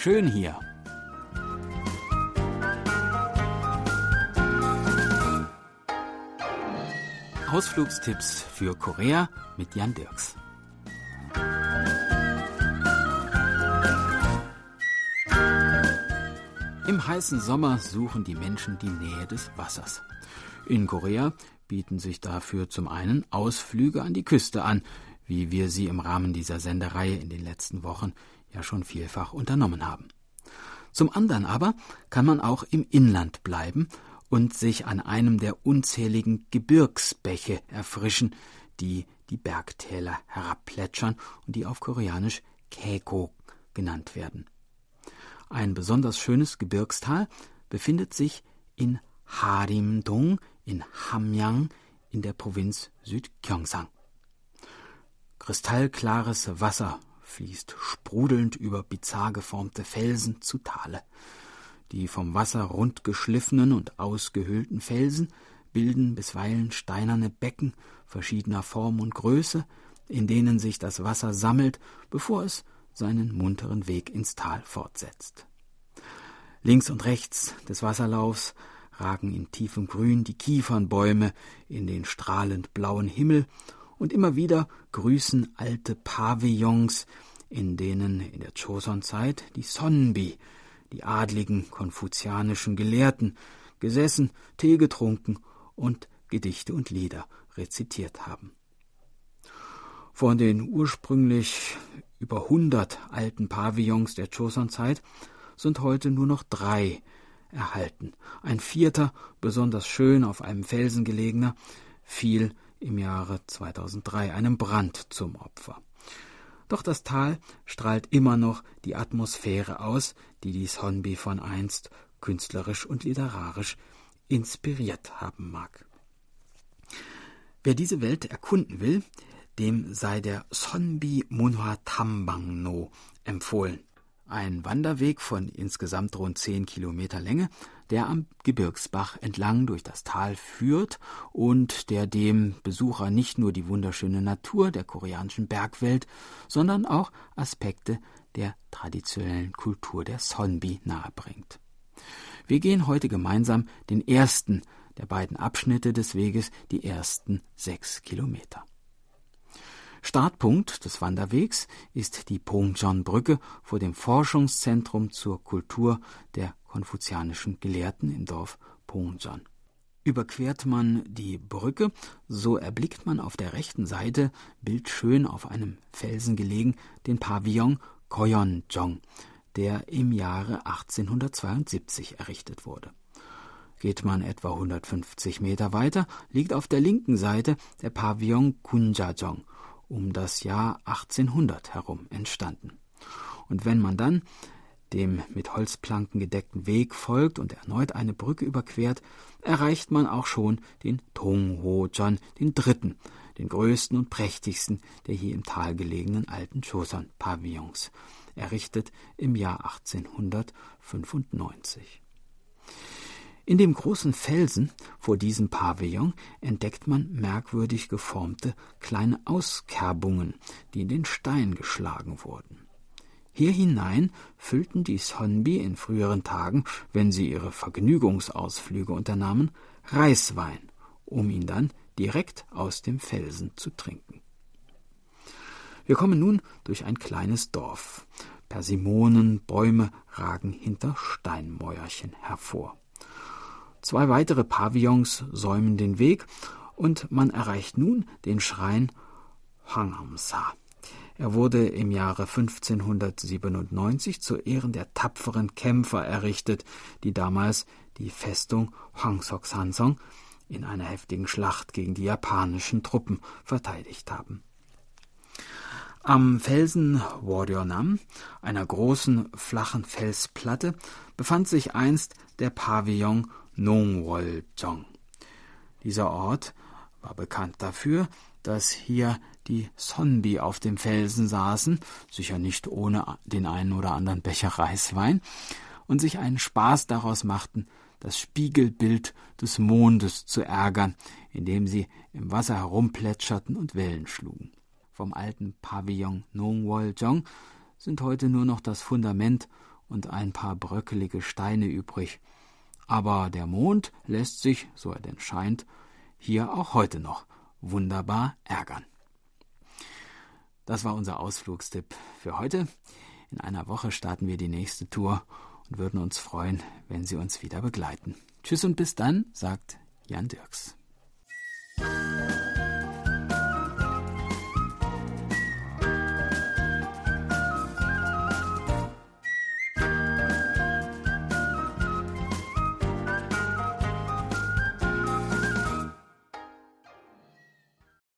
schön hier. Ausflugstipps für Korea mit Jan Dirks. Im heißen Sommer suchen die Menschen die Nähe des Wassers. In Korea bieten sich dafür zum einen Ausflüge an die Küste an, wie wir sie im Rahmen dieser Sendereihe in den letzten Wochen ja schon vielfach unternommen haben. Zum anderen aber kann man auch im Inland bleiben und sich an einem der unzähligen Gebirgsbäche erfrischen, die die Bergtäler herabplätschern und die auf Koreanisch Keko genannt werden. Ein besonders schönes Gebirgstal befindet sich in Harimdong in Hamyang in der Provinz Südgyeongsang. Kristallklares Wasser fließt sprudelnd über bizarr geformte Felsen zu Tale. Die vom Wasser rund geschliffenen und ausgehöhlten Felsen bilden bisweilen steinerne Becken verschiedener Form und Größe, in denen sich das Wasser sammelt, bevor es seinen munteren Weg ins Tal fortsetzt. Links und rechts des Wasserlaufs ragen in tiefem Grün die Kiefernbäume in den strahlend blauen Himmel, und immer wieder grüßen alte Pavillons, in denen in der Choson-Zeit die Sonbi, die adligen konfuzianischen Gelehrten, gesessen, Tee getrunken und Gedichte und Lieder rezitiert haben. Von den ursprünglich über hundert alten Pavillons der Choson-Zeit sind heute nur noch drei erhalten. Ein vierter, besonders schön auf einem Felsen gelegener, fiel im Jahre 2003 einem Brand zum Opfer. Doch das Tal strahlt immer noch die Atmosphäre aus, die die Sonbi von einst künstlerisch und literarisch inspiriert haben mag. Wer diese Welt erkunden will, dem sei der Sonbi Munhwa Tambang No empfohlen. Ein Wanderweg von insgesamt rund zehn Kilometer Länge, der am Gebirgsbach entlang durch das Tal führt und der dem Besucher nicht nur die wunderschöne Natur der koreanischen Bergwelt, sondern auch Aspekte der traditionellen Kultur der Sonbi nahebringt. Wir gehen heute gemeinsam den ersten der beiden Abschnitte des Weges, die ersten sechs Kilometer. Startpunkt des Wanderwegs ist die Pongjeon-Brücke vor dem Forschungszentrum zur Kultur der konfuzianischen Gelehrten im Dorf Pongjeon. Überquert man die Brücke, so erblickt man auf der rechten Seite, bildschön auf einem Felsen gelegen, den Pavillon Koyonjong, der im Jahre 1872 errichtet wurde. Geht man etwa 150 Meter weiter, liegt auf der linken Seite der Pavillon Kunjajong um das Jahr 1800 herum entstanden. Und wenn man dann dem mit Holzplanken gedeckten Weg folgt und erneut eine Brücke überquert, erreicht man auch schon den Tonghojan, den dritten, den größten und prächtigsten der hier im Tal gelegenen alten Choson-Pavillons, errichtet im Jahr 1895. In dem großen Felsen vor diesem Pavillon entdeckt man merkwürdig geformte kleine Auskerbungen, die in den Stein geschlagen wurden. Hier hinein füllten die Sonbi in früheren Tagen, wenn sie ihre Vergnügungsausflüge unternahmen, Reiswein, um ihn dann direkt aus dem Felsen zu trinken. Wir kommen nun durch ein kleines Dorf. Persimonenbäume ragen hinter Steinmäuerchen hervor. Zwei weitere Pavillons säumen den Weg und man erreicht nun den Schrein Hwanghamsa. Er wurde im Jahre 1597 zu Ehren der tapferen Kämpfer errichtet, die damals die Festung Hwangseok-sansong in einer heftigen Schlacht gegen die japanischen Truppen verteidigt haben. Am Felsen Nam, einer großen flachen Felsplatte, befand sich einst der Pavillon Nongwoljong. Dieser Ort war bekannt dafür, dass hier die Sonbi auf dem Felsen saßen, sicher nicht ohne den einen oder anderen Becher Reiswein, und sich einen Spaß daraus machten, das Spiegelbild des Mondes zu ärgern, indem sie im Wasser herumplätscherten und Wellen schlugen. Vom alten Pavillon Nongwoljong sind heute nur noch das Fundament und ein paar bröckelige Steine übrig. Aber der Mond lässt sich, so er denn scheint, hier auch heute noch wunderbar ärgern. Das war unser Ausflugstipp für heute. In einer Woche starten wir die nächste Tour und würden uns freuen, wenn Sie uns wieder begleiten. Tschüss und bis dann, sagt Jan Dirks.